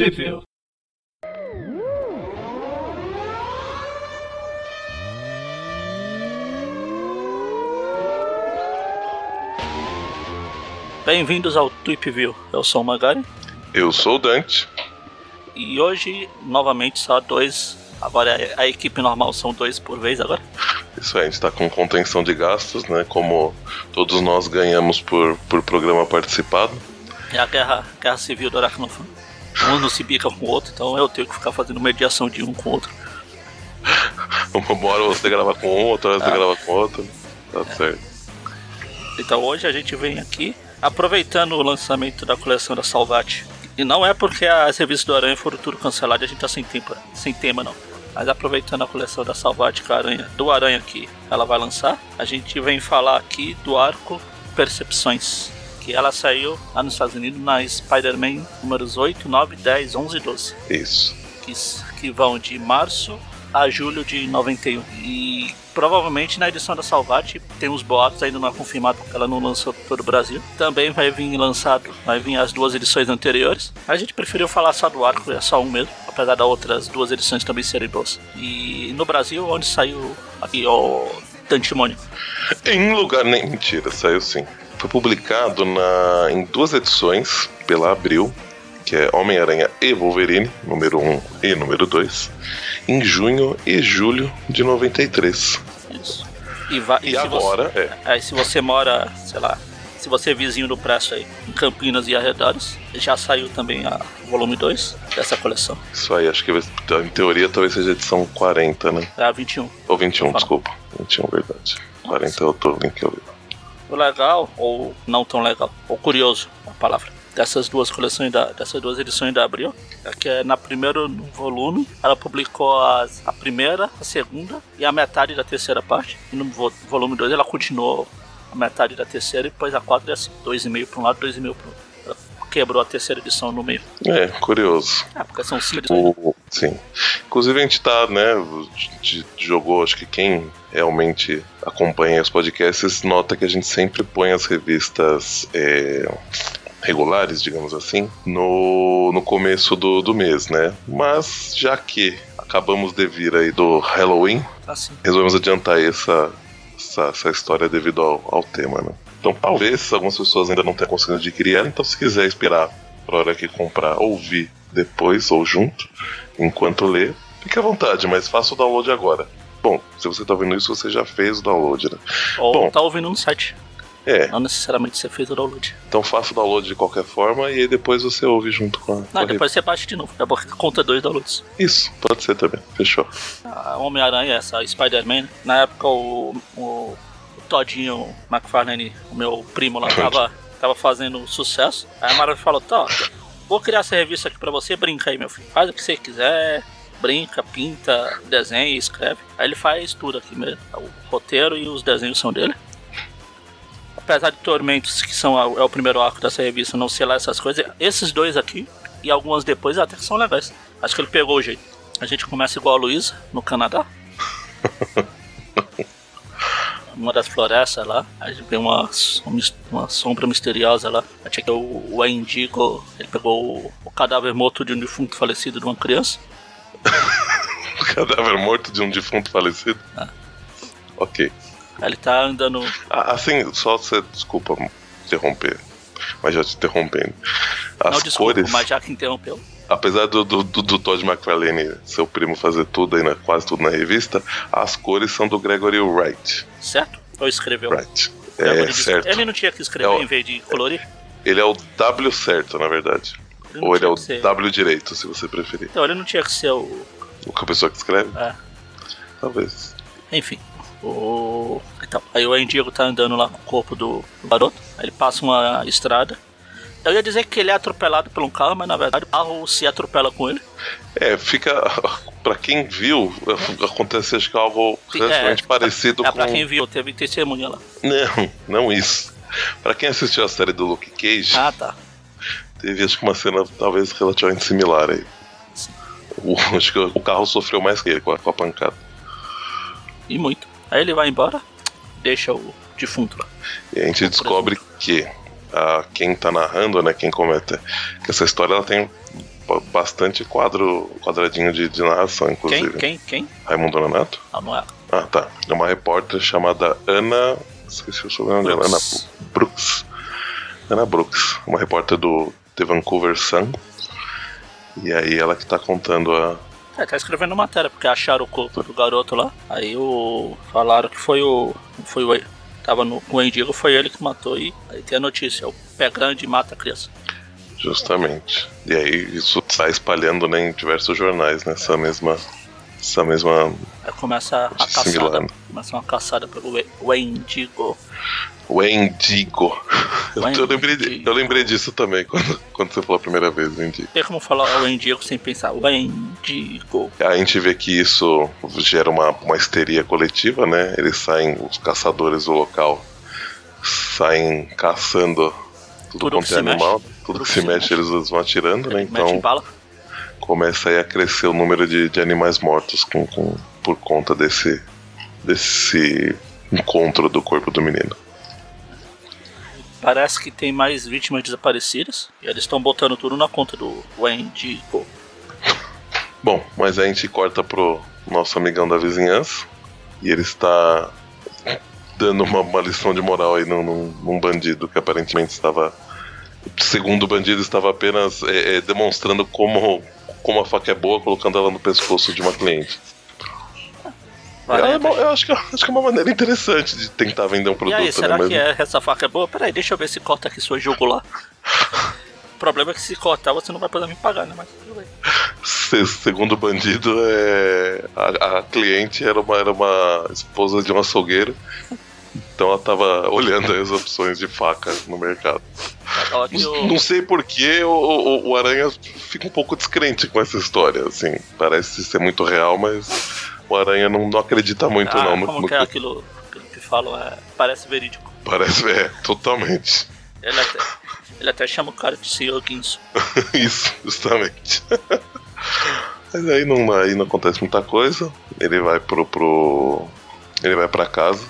Trivia. Bem-vindos ao Tweep View. Eu sou o Magari. Eu sou o Dante. E hoje, novamente, só dois. Agora a equipe normal são dois por vez agora. Isso aí, a gente está com contenção de gastos, né? Como todos nós ganhamos por, por programa participado. É a guerra, guerra civil do Aracnofan. Um não se bica com o outro, então eu tenho que ficar fazendo mediação de um com o outro. Uma hora você grava com um, outra hora você Ah. grava com outro. Tá É. certo. Então hoje a gente vem aqui aproveitando o lançamento da coleção da Salvati. E não é porque as revistas do Aranha foram tudo canceladas e a gente tá sem tempo, sem tema não. Mas aproveitando a coleção da Salvati com a Aranha, do Aranha que ela vai lançar, a gente vem falar aqui do arco Percepções. Que ela saiu lá nos Estados Unidos na Spider-Man números 8, 9, 10, 11 e 12 Isso. que, que vão de março a julho de 91. E provavelmente na edição da Salvati tem uns boatos, ainda não é confirmado porque ela não lançou para todo o Brasil. Também vai vir lançado, vai vir as duas edições anteriores. A gente preferiu falar só do arco, é só um mesmo, apesar das outras duas edições também serem boas. E no Brasil, onde saiu aqui o Tantimônio. Em lugar nem mentira, saiu sim. Foi publicado na, em duas edições pela Abril, que é Homem-Aranha e Wolverine, número 1 e número 2, em junho e julho de 93. Isso. E, vai, E se agora, é, Você, aí se você mora, sei lá, se você é vizinho do Presto aí, em Campinas e arredores, já saiu também a volume 2 dessa coleção. isso aí, acho que em teoria talvez seja edição 40, né? É a 21. Ou 21, Fala. desculpa. 21, verdade. 40 é outro link que eu vi. Legal, ou não tão legal, ou curioso, a palavra, dessas duas coleções, da, dessas duas edições da Abril, é que é na primeiro volume ela publicou as, a primeira, a segunda e a metade da terceira parte. E no vo- volume 2 ela continuou a metade da terceira e depois a quarta é assim, dois e meio para um lado, dois e meio para outro. Ela quebrou a terceira edição no meio. É, curioso. É, porque são cinco edições. O- sim. Inclusive a gente tá, né? a gente jogou, acho que quem realmente acompanha os podcasts nota que a gente sempre põe as revistas é, regulares, digamos assim, no, no começo do, do mês, né? Mas já que acabamos de vir aí do Halloween, Assim. resolvemos adiantar essa, essa, essa história devido ao, ao tema, né? Então talvez algumas pessoas ainda não tenham conseguido adquirir ela, então se quiser esperar pra hora que comprar, ouvir depois ou junto, enquanto lê, fique à vontade, mas faça o download agora. Bom, se você tá vendo isso, você já fez o download, né? Ou Bom. tá ouvindo no site. É, Não necessariamente você fez o download. então faça o download de qualquer forma e aí depois você ouve junto com a. Não, depois você baixa de novo. É porque conta dois downloads. Isso, pode ser também. Fechou. A Homem-Aranha, essa Spider-Man, na época o, o, o Todinho McFarlane, o meu primo lá, tava, tava fazendo sucesso. Aí a Marvel falou: tá, vou criar essa revista aqui pra você, brinca aí, meu filho. Faz o que você quiser, brinca, pinta, desenha, escreve. Aí ele faz tudo aqui mesmo. O roteiro e os desenhos são dele. Apesar de Tormentos, que são é o primeiro arco dessa revista, não sei lá essas coisas, esses dois aqui e algumas depois até que são legais. Acho que ele pegou o jeito. A gente começa igual a Luísa, no Canadá. Uma das florestas lá, a gente vê uma, uma sombra misteriosa lá. A gente o, o Indigo, ele pegou o, o cadáver morto de um defunto falecido de uma criança. O cadáver morto de um defunto falecido. Ah. Ok. Ele tá andando. Ah, Assim, só você. Desculpa interromper. Mas já te interrompendo. As não, desculpa, cores. mas já que interrompeu. Apesar do, do, do, do Todd McFarlane, seu primo, fazer tudo aí, na, quase tudo na revista, as cores são do Gregory Wright. Certo? Ou escreveu? Wright. É, certo. Ele não tinha que escrever É o- em vez de colorir? Ele é o W certo, na verdade. Ou ele é o ser- W direito, se você preferir. Então, ele não tinha que ser o. O que a pessoa que escreve? É. Talvez. Enfim. O... Então, aí o Indigo tá andando lá com o corpo do, do garoto. Aí ele passa uma estrada. Eu ia dizer que ele é atropelado por um carro, mas na verdade o carro se atropela com ele. É, fica. Pra quem viu, acontece acho que algo relativamente é, parecido É, com. pra quem viu, teve testemunha lá. Não, não isso. Pra quem assistiu a série do Luke Cage, Ah, tá. Teve acho que uma cena talvez relativamente similar aí. O, acho que o carro sofreu mais que ele com a, com a pancada. E muito. Aí ele vai embora, deixa o defunto lá. E a gente descobre que a, quem tá narrando, né, quem comenta, que essa história ela tem ba- bastante quadro, quadradinho de, de narração, Quem? inclusive. Quem? Quem? Raimundo Nonato? Ah, não é. Ah, tá. É uma repórter chamada Ana. Esqueci o sobrenome dela. Ana. Brooks. Ana Brooks. Uma repórter do The Vancouver Sun. E aí ela que tá contando a. É, tá escrevendo matéria, porque acharam o corpo do garoto lá. Aí o. Falaram que foi o. Foi o. Tava no, com o Endigo, foi ele que matou. E aí tem a notícia: o pé grande mata a criança. Justamente. E aí isso tá espalhando né, em diversos jornais nessa mesma. Essa mesma. Aí começa a caçada. Começa uma caçada pelo We- Wendigo. Wendigo. Eu, lembrei, de- eu lembrei disso também quando, quando você falou a primeira vez, Wendigo. Tem como falar Wendigo sem pensar Wendigo. A gente vê que isso gera uma, uma histeria coletiva, né? Eles saem, os caçadores do local saem caçando tudo, Tudo quanto que é animal. Tudo que se mexe, eles vão atirando, né? Então começa aí a crescer o número de, de animais mortos com, com- por conta desse, desse encontro do corpo do menino. Parece que tem mais vítimas desaparecidas. E eles estão botando tudo na conta do Wendigo. Bom, mas a gente corta pro nosso amigão da vizinhança e ele está dando uma, uma lição de moral aí num, num- num bandido que aparentemente estava. Segundo o bandido, estava apenas é, é, demonstrando como, como a faca é boa, colocando ela no pescoço de uma cliente. É uma- eu acho que, acho que é uma maneira interessante de tentar vender um E produto. aí, será né? que é- essa faca é boa? Peraí, deixa eu ver se corta aqui sua jugular. O problema é que se cortar você não vai poder me pagar, né? Mas tudo bem. Se- segundo o bandido, é, a, a cliente era uma, era uma esposa de um açougueiro. Então ela tava olhando as opções de faca no mercado. Não, não sei porquê o, o, o Aranha fica um pouco descrente com essa história, assim. Parece ser muito real, mas o Aranha não, não acredita muito, Ah, não. como que é aquilo, que falam? É, parece verídico. Parece, é, totalmente. Ele até, ele até chama o cara de Sr. Guinso. Isso, justamente. Mas aí não, aí não acontece muita coisa. Ele vai pro. pro ele vai pra casa.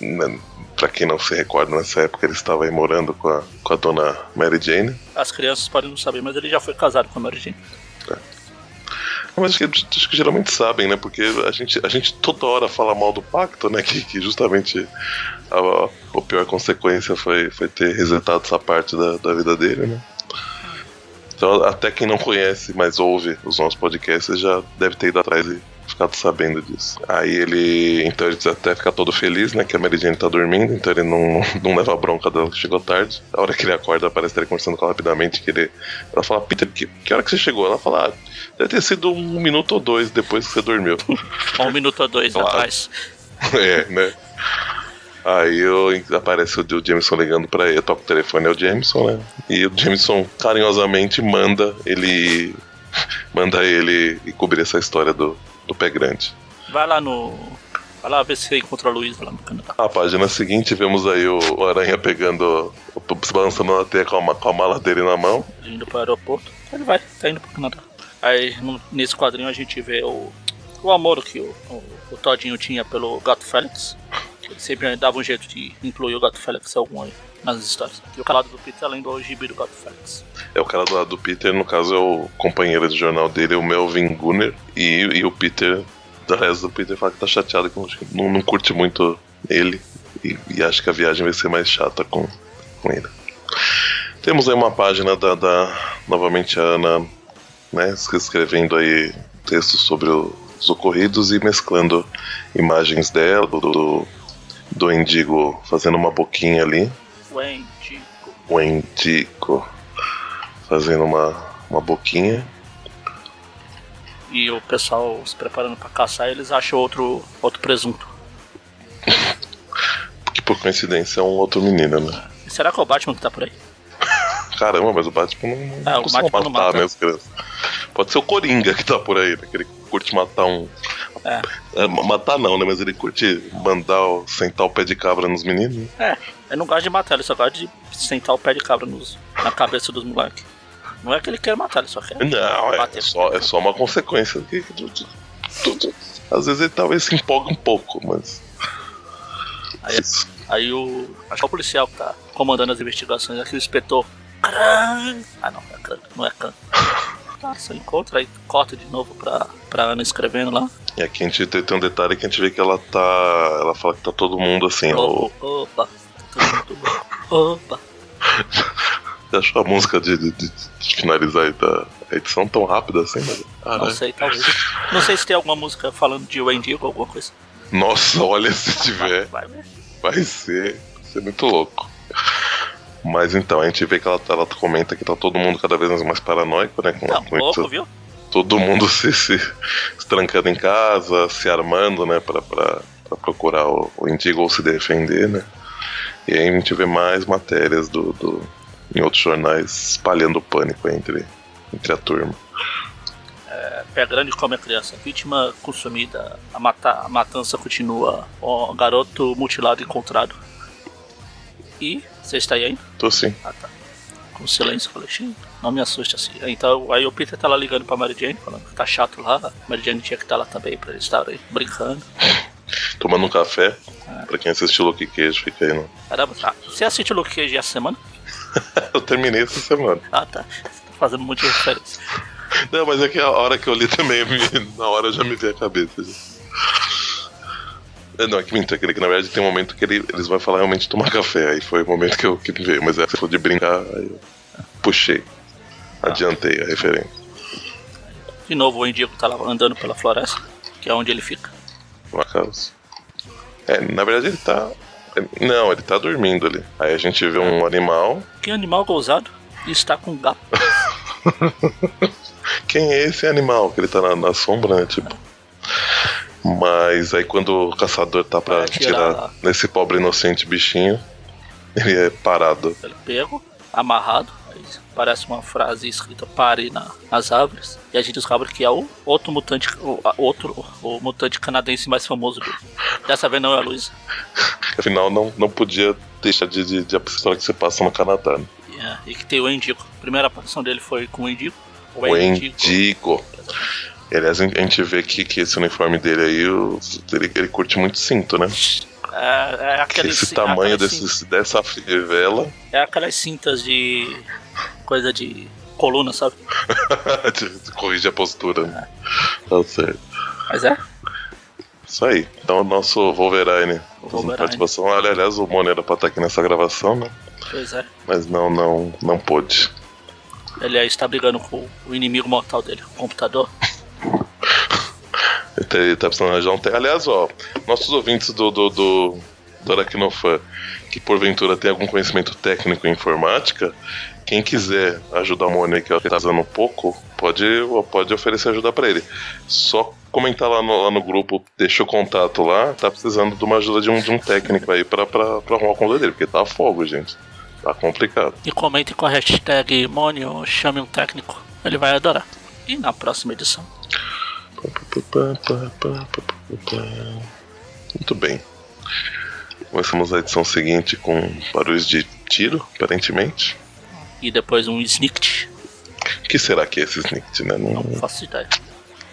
Né, Pra quem não se recorda, nessa época ele estava aí morando com a, com a dona Mary Jane. As crianças podem não saber, mas ele já foi casado com a Mary Jane. Mas acho que, acho que geralmente sabem, né? Porque a gente, a gente toda hora fala mal do pacto, né? Que, que justamente a, a, pior consequência foi, foi ter resetado essa parte da, da vida dele, né? Então, até quem não conhece, mas ouve os nossos podcasts, já deve ter ido atrás e ficado sabendo disso. Aí ele. Então ele até fica todo feliz, né? Que a Mary Jane tá dormindo, então ele não, não leva a bronca dela que chegou tarde. A hora que ele acorda, aparece ele conversando com ela rapidamente, que ele. Ela fala, Peter, que, que hora que você chegou? Ela fala, ah, deve ter sido um minuto ou dois depois que você dormiu. Um minuto ou dois Claro. atrás. é, né? Aí eu, aparece o, Jameson ligando pra ele, eu toco o telefone, é o Jameson, né? E o Jameson carinhosamente manda ele. manda ele cobrir essa história do, do pé grande. Vai lá no. Vai lá ver se você encontra a Luísa lá no Canadá. Na página seguinte, vemos aí o, o Aranha pegando. se balançando na teia com a, com a mala dele na mão. Indo pro aeroporto. Ele vai, tá indo pro Canadá. Aí no- nesse quadrinho a gente vê o. O amor que o, o, o Todinho tinha pelo Gato Félix. Ele sempre dava um jeito de incluir o Gato Félix em algum aí nas histórias. E o calado do Peter além do gibi do Gato Félix. É o cara do lado do Peter, no caso é o companheiro de jornal dele, o Melvin Gunner. E, e o Peter, do resto do Peter, fala que tá chateado, que não, não curte muito ele. E, e acha que a viagem vai ser mais chata com, com ele. Temos aí uma página da, da novamente a Ana, né, escrevendo aí textos sobre os ocorridos e mesclando imagens dela, do, do, do Endigo fazendo uma boquinha ali. Wendigo. O Endigo fazendo uma, uma boquinha. E o pessoal se preparando pra caçar, eles acham outro, outro presunto. Que por coincidência é um outro menino, né? E será que é o Batman que tá por aí? Caramba, mas o Batman não, não o costuma Batman não matar, mata. né, as crianças. Pode ser o Coringa que tá por aí, né? Que ele curte matar um. É. É, matar não, né? Mas ele curte mandar sentar o pé de cabra nos meninos. né? É, ele não gosta de matar, ele só gosta de sentar o pé de cabra nos, na cabeça dos moleques. Não é que ele quer matar, ele só quer. Não, é, Bater. só, é só uma consequência. Às vezes ele talvez se empolga um pouco, mas. Aí, aí o. Acho que é o policial que tá comandando as investigações aqui, o inspetor. Cran! Ah não, é Cran, não é Cran. Tá, você encontra aí, corta de novo pra, pra Ana escrevendo lá. E aqui a gente tem, tem um detalhe que a gente vê que ela tá. Ela fala que tá todo mundo assim, ó. Opa, opa. Você achou a música de, de- de- de finalizar aí da a edição tão rápida assim, mas. Não Caralho. sei, talvez. Não sei se tem alguma música falando de Wendigo ou alguma coisa. Nossa, olha se Vai, tiver. vai ver. Vai ser. Vai ser muito louco. Mas então, a gente vê que ela, tá- ela comenta que tá todo mundo cada vez mais paranoico, né? Com, Tá com louco, viu? todo mundo se, se, se trancando em casa, se armando, né, pra, pra, pra procurar o, o Indigo ou se defender, né? E aí a gente vê mais matérias do, do, em outros jornais espalhando pânico entre, entre a turma. Pé grande come a criança. Vítima consumida. A, mata, a matança continua. O garoto mutilado encontrado. E. Você está aí ainda? Tô assim, Ah, tá. Com silêncio, falei, "Xiii, não me assuste assim. Então, aí o Peter tá lá ligando pra Mary Jane, falando que tá chato lá. Mary Jane tinha que estar lá também pra eles estarem brincando. Tomando um café. Ah. Pra quem assistiu Luke Cage, fica aí. No... Caramba, tá. Você assistiu Luke Cage essa semana? Eu terminei essa semana. Ah, tá. Você tá fazendo muita referência. Não, mas é que a hora que eu li também, na hora já me veio a cabeça. É, Não, é que minta, aquele que na verdade tem um momento que ele- eles vão falar realmente tomar café. Aí foi o momento que, eu, que me veio. Mas é, se for de brincar, aí eu puxei. Adiantei a referência. De novo, o Indigo tá lá andando pela floresta, que é onde ele fica. No acaso. É, na verdade ele tá. Não, ele tá dormindo ali. Aí a gente vê um animal. Que animal gozado e está com gato. Quem é esse animal? Que ele tá na, na sombra, né? Tipo. Mas aí quando o caçador tá pra tirar lá. nesse pobre inocente bichinho, ele é parado. Ele pego, amarrado. Parece uma frase escrita pare na, nas árvores. E a gente descobre que é o outro mutante, o, outro, o mutante canadense mais famoso dele. Dessa vez não é a Luísa. Afinal, não, não podia deixar de, de, de a que você passa no Canadá. Né? E, é, e que tem o Endigo. A primeira aparição dele foi com o Endigo. O O. Endigo. E, Aliás, a gente vê que, que esse uniforme dele aí, o- ele, ele curte muito cinto, né? É, é Que aquele, esse tamanho aquelas desses, dessa fivela É aquelas cintas de. Coisa de coluna, sabe? corrigir a postura. Né? Tá certo. Mas é. Isso aí. Então, o nosso Wolverine. Wolverine. participação. Olha, aliás, o Moni era pra estar aqui nessa gravação, né? Pois é. Mas não, não, não pôde. Ele aí está brigando com o inimigo mortal dele, o computador. Ele tá, ele tá precisando arranjar um te... Aliás, ó, nossos ouvintes do, do, do, do Aracnofan, que porventura tem algum conhecimento técnico em informática, quem quiser ajudar o Moni, que tá usando pouco, pode, pode oferecer ajuda pra ele. Só comentar lá no, lá no grupo, deixa o contato lá, tá precisando de uma ajuda de um, de um técnico aí pra, pra arrumar o computador dele, porque tá a fogo, gente. Tá complicado. E comente com a hashtag Monio, chame um técnico. Ele vai adorar. E na próxima edição. Muito bem. Começamos a edição seguinte com barulhos de tiro, aparentemente. E depois um snikt. O que será que é esse snikt, né? Não- Não faço ideia.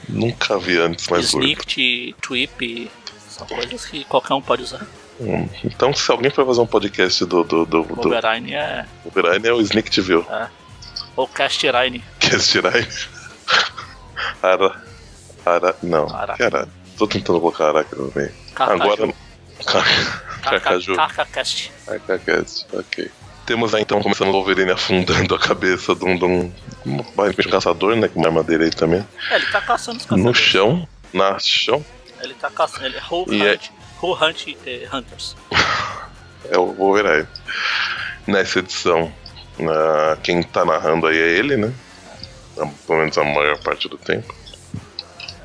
nunca vi antes, mas hoje. Snikt, tweep, são coisas que qualquer um pode usar. Hum, Então, se alguém for fazer um podcast do, do, do, do é. Wolverine, é o Snicktville. é. Ou Casterine. Castirine. Ara. Ara. Não. Ara. Caralho. Tô tentando colocar Araca no meio. Agora. Carcaju. CarcaCast. Carcacast, ok. Temos aí então começando o Wolverine afundando a cabeça de um, de um, um, um caçador, né? Com uma armadilha aí também. É, ele tá caçando os No caçadores. chão. Na chão. Ele tá caçando. Ele é E é- Hunt. Who Hunt eh, Hunters. É o Wolverine. Nessa edição, ah, quem tá narrando aí é ele, né? Pelo menos a maior parte do tempo.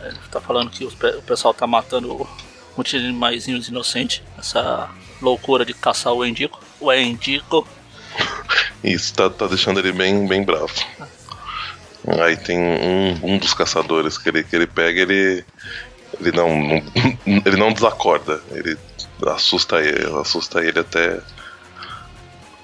Ele tá falando que pe- o pessoal tá matando muitos animaizinhos inocentes. Essa loucura de caçar o Endigo. O Endigo. Isso tá, tá deixando ele bem, bem bravo. Aí tem um, um dos caçadores que ele, que ele pega, ele. Ele não, não- ele não desacorda. Ele assusta ele, assusta ele até.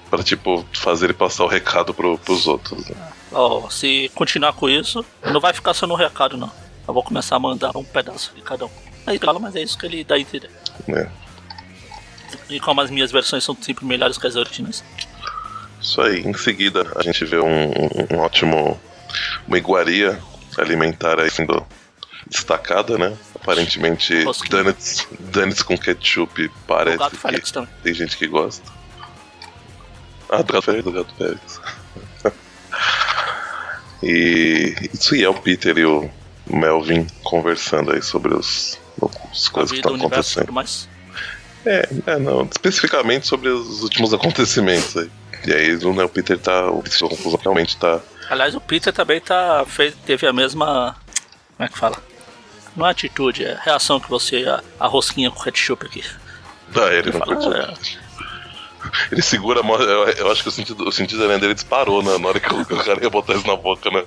Pra tipo, fazer ele passar o recado pro, pros outros. né? Ó, se continuar com isso, não vai ficar só no recado, não. Eu vou começar a mandar um pedaço de cada um. Aí fala, mas é isso que ele dá a entender. né? E como as minhas versões são sempre melhores que as originais. Isso aí, em seguida a gente vê um, um- ótimo uma iguaria alimentar aí sendo destacada, né? Aparentemente, donuts, donuts com ketchup O parece gato que Félix também. tem gente que gosta. Ah, do gato Félix, do gato Félix. e isso aí é o Peter e o Melvin conversando aí sobre os, coisas que estão acontecendo. É, é, não, especificamente sobre os últimos acontecimentos aí. E aí né, o Peter tá. O Peter, a conclusão realmente tá. Aliás, o Peter também tá, fez, teve a mesma. Como é que fala? Não é atitude, é reação que você. A, a rosquinha com ketchup aqui. Ah, ele não Fala, é, Ele segura a mão. Eu, acho que o sentido, o sentido da dele disparou né, na hora que o, o cara ia botar isso na boca, né?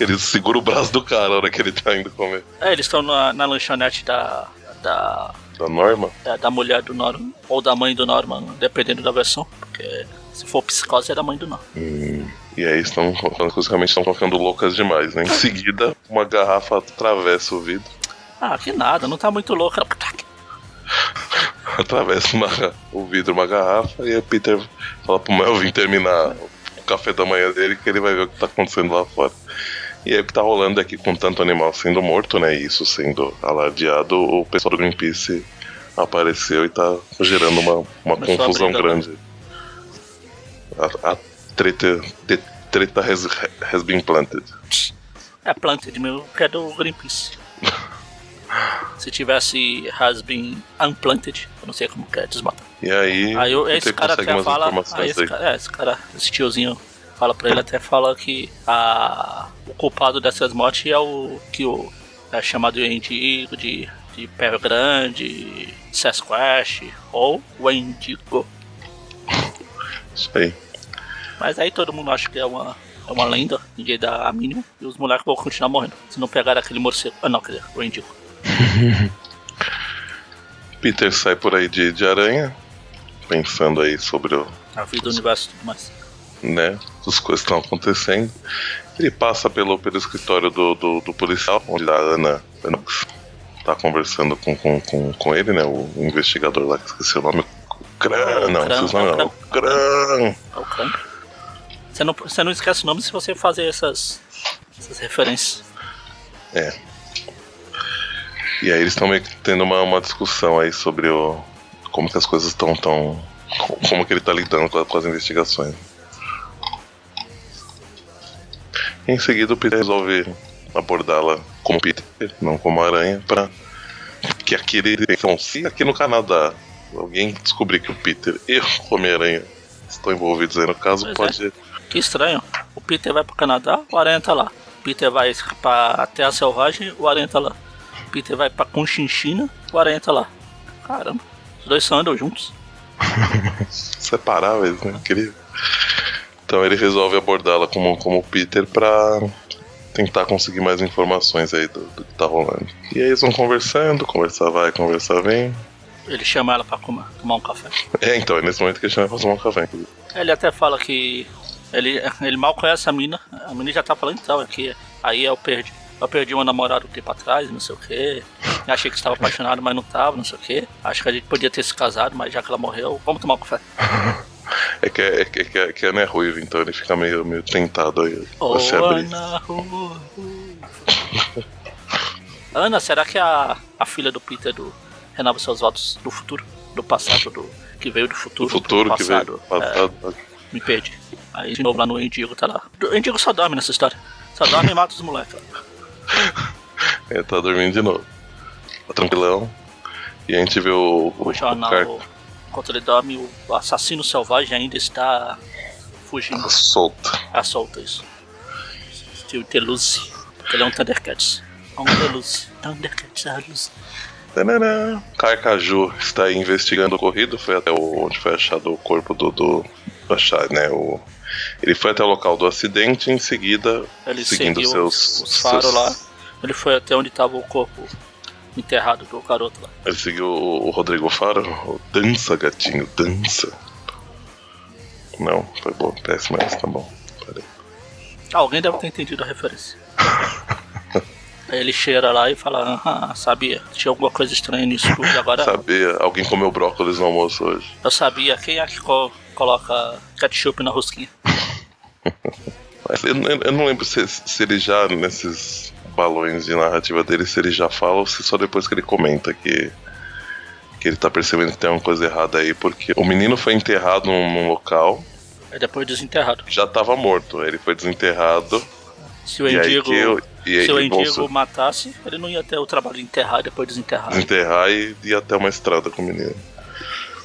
Ele segura o braço do cara na hora que ele tá indo comer. é, eles estão na, na lanchonete da, da, Da Norma? da, da mulher do Norman, ou da mãe do Norman, dependendo da versão. Porque se for psicose é da mãe do Norman. Hum, e aí estão realmente estão ficando loucas demais, né? Em seguida, uma garrafa atravessa o vidro. Ah, que nada, não tá muito louco. Atravessa uma, o vidro uma garrafa e o Peter fala pro Melvin terminar o café da manhã dele que ele vai ver o que tá acontecendo lá fora. E aí o que tá rolando é que com tanto animal sendo morto, né? E isso sendo alardeado, o pessoal do Greenpeace apareceu e tá gerando uma, uma Começou confusão briga, grande. A, a treta, treta has, has been planted. É Planted meu, que é do Greenpeace. Se tivesse has been unplanted, eu não sei como que é, desmata. E aí, Aí eu- esse cara consegue até fala. Aí informações esse aí. cara, é, esse cara, esse tiozinho fala pra ele até fala que a, o culpado dessas mortes é o que o é chamado de Indigo, de, de Pé Grande, Sasquatch ou o Indigo. Isso aí. Mas aí todo mundo acha que é uma, é uma lenda, ninguém dá a mínima, e os moleques vão continuar morrendo. Se não pegar aquele morcego. Ah não, quer dizer, o Indigo. Peter sai por aí de, de aranha, pensando aí sobre o, A vida, o universo e tudo mais. Né, as coisas que estão acontecendo. Ele passa pelo, pelo escritório do, do, do policial, onde a Ana, Ana tá conversando com, com, com, com ele, né, o investigador lá, que esqueci o nome. Cran, não, Cran, esqueci o nome não. Cran. É. Você não, você não esquece o nome se você fazer essas, essas referências. É. E aí eles estão meio que tendo uma, uma discussão aí sobre o como que as coisas estão tão como que ele tá lidando com, com as investigações. Em seguida o Peter resolve abordá-la como Peter, não como aranha, para que aquele então, se aqui no Canadá alguém descobrir que o Peter e o Homem-Aranha estão envolvidos aí no caso, Pois é. pode Que estranho. O Peter vai pro Canadá, o Aranha tá lá. O Peter vai pra Terra Selvagem, o Aranha tá lá. O Peter vai pra Conchinchina, o Aranha tá lá. Caramba, os dois só andam juntos. separáveis, né? Incrível. Então ele resolve abordá-la como, como Peter pra tentar conseguir mais informações aí do, do que tá rolando. E aí eles vão conversando, conversar vai, conversar vem. Ele chama ela pra comer, tomar um café. É, então, é nesse momento que ele chama pra tomar um café. Ele até fala que ele, ele mal conhece a mina. A mina já tá falando então, é que aí eu perdi. Eu perdi uma namorada um tempo atrás, não sei o que. Achei que estava apaixonado, mas não tava, não sei o que. Acho que a gente podia ter se casado, mas já que ela morreu, vamos tomar um café. É que, é, que, é, que, é, que a Ana é ruiva, então ele fica meio, meio tentado aí se abrir. Ana Ru- Ana, será que é a, a filha do Peter do Renova Seus Votos do futuro? Do passado, do que veio do futuro? O futuro pro que veio passado. passado. É, me perdi. Aí de novo lá no Indigo tá lá. O Indigo só dorme nessa história. Só dorme e mata os moleques. Ele tá dormindo de novo. Tá tranquilão. E a gente vê o, o, O jornal, cara enquanto ele dorme, o assassino selvagem ainda está fugindo. solto. A solta isso. Steel Teluzzi. Ele é um Thundercats. É um Teluzzi. Thundercats, a luz. Tanana. Carcaju está aí investigando o ocorrido, foi até o, onde foi achado o corpo do. do achar, né, o, ele foi até o local do acidente em seguida, Ele seguindo seus. os, os faros seus- lá. Ele foi até onde estava o corpo enterrado do garoto lá. Ele seguiu o, Rodrigo Faro. dança, gatinho, dança. Não, foi bom, péssimo, mas tá bom. Peraí. Ah, alguém deve ter entendido a referência. Aí ele cheira lá e fala, ah, sabia, tinha alguma coisa estranha nisso tudo. Agora Sabia, alguém comeu brócolis no almoço hoje. eu sabia quem é que co- coloca ketchup na rosquinha. Eu, eu, eu não lembro se, se ele já, nesses balões de narrativa dele, se ele já fala ou se só depois que ele comenta que, que ele tá percebendo que tem uma coisa errada aí, porque o menino foi enterrado num, num local. Aí depois desenterrado. Já tava morto, ele foi desenterrado. Se o Endigo, eu, e, se o Endigo matasse, ele não ia ter o trabalho de enterrar e depois desenterrar. Desenterrar e ia até uma estrada com o menino.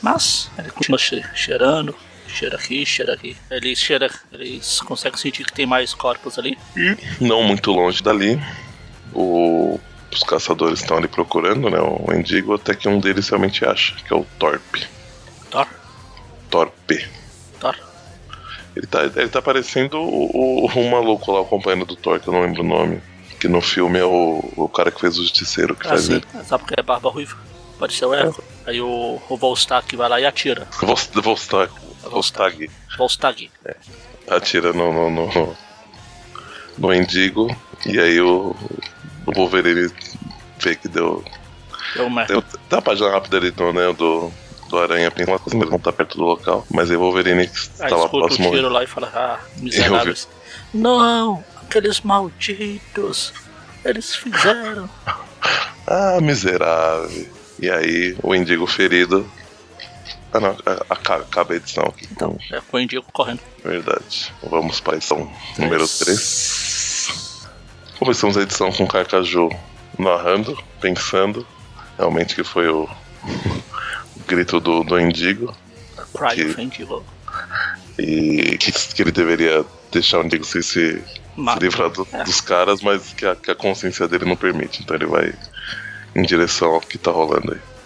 Mas ele continua cheirando, cheira aqui, cheira aqui. Ele cheira, eles conseguem sentir que tem mais corpos ali. E não muito longe dali, o, os caçadores estão ali procurando, né? O Endigo, até que um deles realmente acha, que é o Torpe. Tor? Torpe. Tor. Ele tá, ele tá parecendo o, o, o maluco lá, o companheiro do Thor, que eu não lembro o nome. Que no filme é o, o cara que fez o Justiceiro que ah, faz sim. ele. Sabe porque é barba ruiva? Pode ser o Echo. É. Aí o, o Volstag vai lá e atira. Volstag. Volstag. Volstag. É. Atira no, no, no, no Endigo. E aí o, o Wolverine vê que deu. Deu merda. Deu, tem uma página rápida ali do, né, do, do Aranha coisa, mas não tá perto do local. Mas aí o Wolverine que aí tá lá próximo. o tiro lá e fala, ah, miseráveis. Não, aqueles malditos. Eles fizeram. ah, miserável. E aí o Indigo ferido. Ah não, acaba a edição aqui. Então, é com o Indigo correndo. Verdade. Vamos para a edição número 3. Começamos a edição com o Carcaju narrando, pensando. Realmente que foi o, o grito do, do Indigo. Cry que, of Indigo. E que, que ele deveria deixar o Indigo se, se, se livrar do, é. dos caras, mas que a, que a consciência dele não permite. Então ele vai em direção ao que tá rolando aí.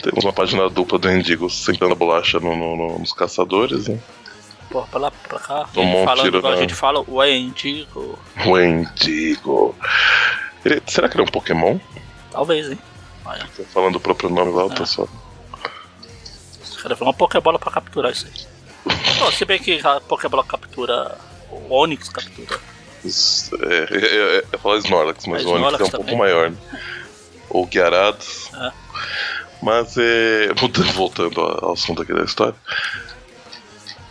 Temos uma página dupla do Endigo sentando a bolacha no, no, no, nos caçadores, né? Porra, pra lá, pra cá. Tomou um tiro na... A gente fala o Endigo. O Endigo. Ele, será que ele é um Pokémon? Talvez, hein? Olha. Tô falando o próprio nome lá, é. pessoal. Os caras uma Pokébola pra capturar isso aí. Pô, se bem que a Pokébola captura. O Onix captura é, é, é, é falar Snorlax, mas o Onix é um pouco maior. Né? Ou Gyarados. É. Mas é. Voltando ao assunto aqui da história.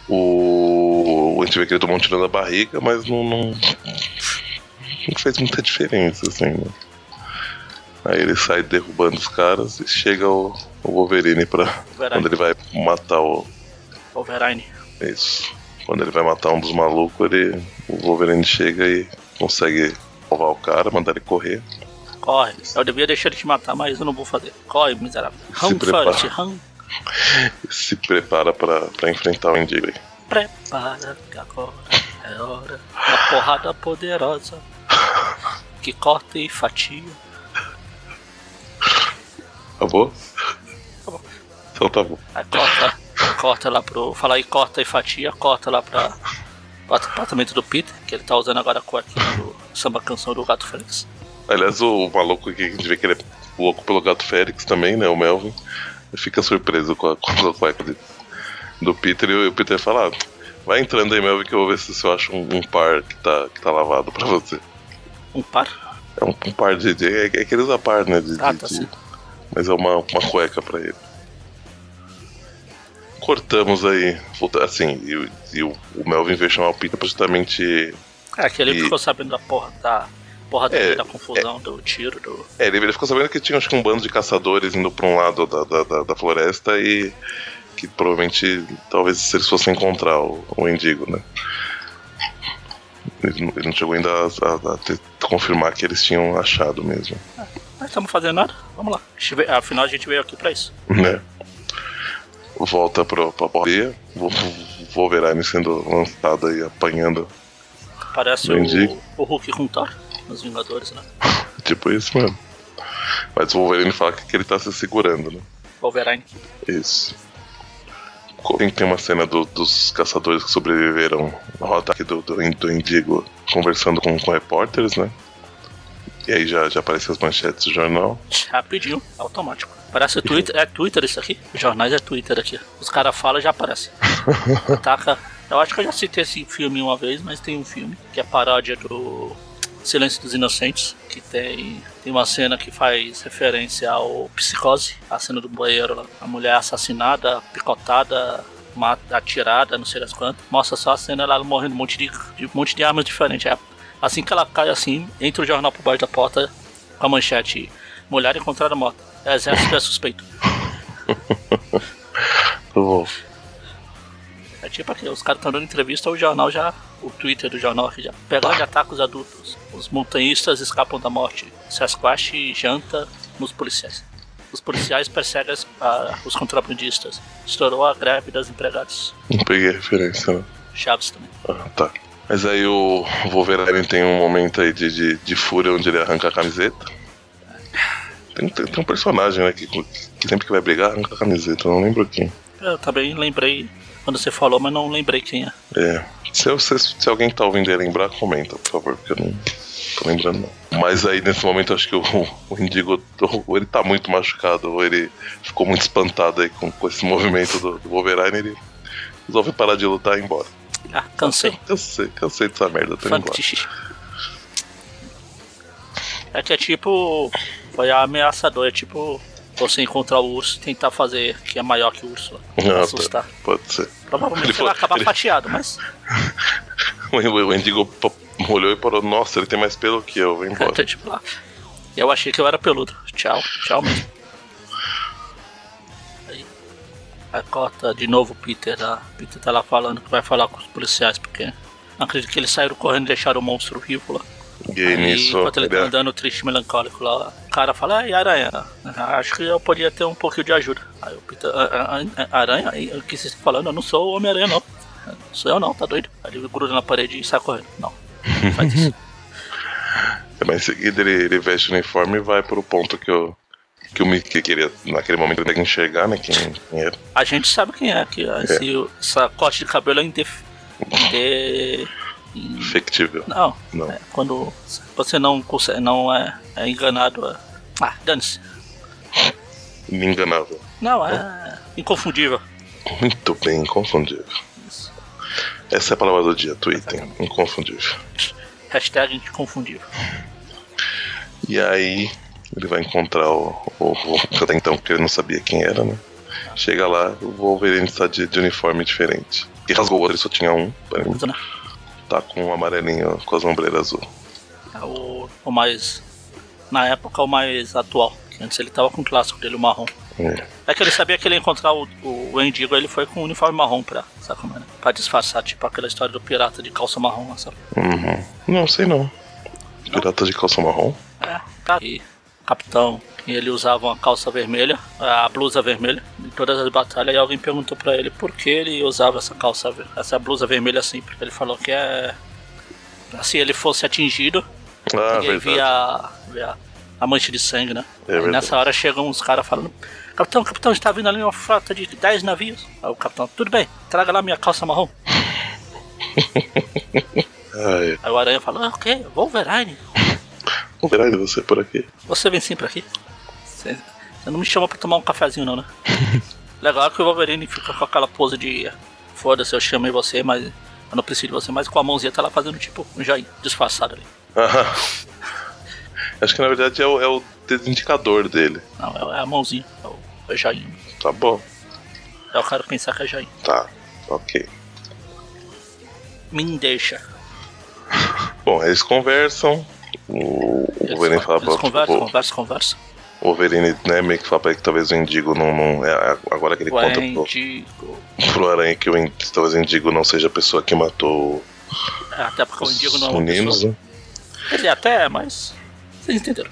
O. A gente vê que ele tomou um tiro na barriga, mas não. Não, não fez muita diferença, assim, né? Aí ele sai derrubando os caras e chega o, o Wolverine pra. Wolverine. Quando ele vai matar o. Wolverine. Isso. Quando ele vai matar um dos malucos, ele, o Wolverine chega e consegue salvar o cara, mandar ele correr. Corre. Eu devia deixar ele te matar, mas eu não vou fazer. Corre, miserável. Se prepara. Se prepara pra, pra enfrentar o Indigo. Prepara, que agora é hora. Uma porrada poderosa que corta e fatia. Acabou? Acabou. Então tá bom. Aí corta corta lá pro. Fala aí, corta e fatia, corta lá pra. O apartamento do Peter, que ele tá usando agora a cueca do samba canção do Gato Félix. Aliás, o maluco aqui, a gente vê que ele é louco pelo Gato Félix também, né? O Melvin. Fica surpreso com a, com a cueca de, do Peter e o Peter fala: ah, vai entrando aí, Melvin, que eu vou ver se eu acho um, um, par que tá, que tá lavado pra você. Um par? É um, um par de. de é, é que ele usa par, né? De, ah, de, tá de, mas é uma, uma cueca pra ele cortamos aí, assim, e, e o, o, Melvin veio chamar o Peter pra justamente. É, que ele e... ficou sabendo da porra da. Porra é, da confusão, é, do tiro, do. É, ele, ele ficou sabendo que tinha acho que um bando de caçadores indo pra um lado da, da, da, da floresta e que provavelmente talvez eles fossem encontrar o, o Indigo, né? Ele, ele não chegou ainda a, a, a, confirmar que eles tinham achado mesmo. Mas estamos fazendo nada, vamos lá. Afinal a gente veio aqui pra isso. Né? volta pro, pra porria, o Wolverine sendo lançado e apanhando. Parece o, o Hulk com Thor nos Vingadores, né? tipo isso mesmo. Mas o Wolverine fala que ele tá se segurando, né? Wolverine. Isso. Tem uma cena do, dos caçadores que sobreviveram ao ataque do, do, do Indigo conversando com, com repórteres, né? E aí já, já aparecem as manchetes do jornal. Rapidinho, automático. Parece Twitter, é Twitter isso aqui. Jornais é Twitter aqui. Os caras falam e já aparece. Taca. Eu acho que eu já citei esse filme uma vez, mas tem um filme que é paródia do Silêncio dos Inocentes, que tem, tem uma cena que faz referência ao Psicose, a cena do banheiro lá. A mulher assassinada, picotada, uma atirada, não sei das quantas. Mostra só a cena ela morrendo um monte de, de um monte de armas diferentes. É, assim que ela cai assim, entra o jornal por baixo da porta com a manchete. Mulher encontrada morta. Exército é suspeito. É tipo aqui, os caras estão dando entrevista, o jornal já. O Twitter do jornal aqui já. Pegando de ataques adultos. Os montanhistas escapam da morte. Sasquatch janta nos policiais. Os policiais perseguem as, a, os contrabandistas. Estourou a greve das empregadas. Não peguei a referência, né? Chaves também. Ah, tá. Mas aí o Wolverine tem um momento aí de, de, de fúria onde ele arranca a camiseta. Tem, tem, tem um personagem, né, que, que sempre que vai brigar arranca a camiseta, eu não lembro quem. Eu também lembrei quando você falou, mas não lembrei quem é. É. Se, eu- se, se alguém que tá ouvindo aí lembrar, comenta, por favor, porque eu não tô lembrando não. Mas aí nesse momento eu acho que o, o Indigo, ou ele tá muito machucado, ou ele ficou muito espantado aí com, com esse movimento do, do Wolverine, ele resolve parar de lutar e ir embora. Ah, cansei. Cansei, cansei dessa merda, tô embora. É que é tipo. Foi ameaçador, é tipo. Você encontrar o urso e tentar fazer que é maior que o urso. lá, Ah, tá. assustar. Pode ser. Provavelmente Ele vai acabar ele- fatiado, mas. O, o Indigo olhou e parou, nossa, ele tem mais pelo que eu, vou embora. Tá tipo lá. Eu achei que eu era peludo. Tchau, tchau mesmo. Aí. Corta de novo o Peter. A Peter tá lá falando que vai falar com os policiais, porque. Não acredito que eles saíram correndo e deixaram o monstro vivo lá. E aí nisso, enquanto ele tá ele- andando triste, melancólico lá, o cara fala, ai, aranha, acho que eu podia ter um pouquinho de ajuda. Aí o Peter, "A- a- a- aranha? Aí, O que vocês estão falando? Eu não sou o Homem-Aranha, não. Não Sou eu não, tá doido? Aí ele gruda na parede e sai correndo. Não, não faz isso. Mas em seguida ele, ele veste o uniforme e vai pro ponto que eu. Que o Mickey queria, naquele momento, ele enxergar, né? Quem, quem era. A gente sabe quem é, que esse, essa corte de cabelo é indef... inde- in- Infectível. Não, Não. é quando você não consegue, não é, é enganado. é- Ah, dane-se. Inenganável. Não, é inconfundível. Muito bem, inconfundível. Essa é a palavra do dia, Twitter. Inconfundível. Hashtag inconfundível. E aí ele vai encontrar o, o, o até então, porque ele não sabia quem era, né? Chega lá, o Wolverine está de, de uniforme diferente. E rasgou o outro, ele só tinha um. porém, Né? Tá com o amarelinho com as ombreiras azul. É o, o mais. Na época, o mais atual. Antes ele tava com o clássico dele, o marrom. É. É que ele sabia que ele ia encontrar o, o, o Endigo, ele foi com o uniforme marrom pra, sabe como é, né? Pra disfarçar, tipo aquela história do pirata de calça marrom, lá, sabe? Uhum. Não, sei não. Pirata de calça marrom? É, tá. E o capitão, e ele usava uma calça vermelha, a blusa vermelha, todas as batalhas, e alguém perguntou pra ele por que ele usava essa calça, essa blusa vermelha sempre. Ele falou que é. Se ele fosse atingido, Ah, via, via a mancha de sangue, né? É nessa hora chegam uns caras falando: Capitão, capitão, está vindo ali uma frota de 10 navios. Aí o capitão: Tudo bem, traga lá minha calça marrom. Aí o aranha fala: ah, Ok, Wolverine, aí você por aqui. você vem sempre aqui. Você, não me chama pra tomar um cafezinho, não, né? Legal que o Wolverine fica com aquela pose de: Foda-se, eu chamei você, mas eu não preciso de você. Mas com a mãozinha tá lá fazendo tipo um joinha disfarçado ali. Ah, Acho que na verdade é o, é o dedo indicador dele. Não, é a mãozinha, é o, é o joinha. Tá bom. É o cara pensar que é joinha. Tá, ok. Me deixa. Bom, eles conversam. O Eles, Wolverine fala eles pra conversam, o- conversam, conversam. O Wolverine, né, meio que fala pra ele que talvez o Indigo não. não é agora que ele O conta pro, Indigo. pro Aranha que o, In- talvez o Indigo não seja a pessoa que matou É, Até porque o Indigo não é uma meninos, pessoa. né? Ele até é, mas. Vocês entenderam.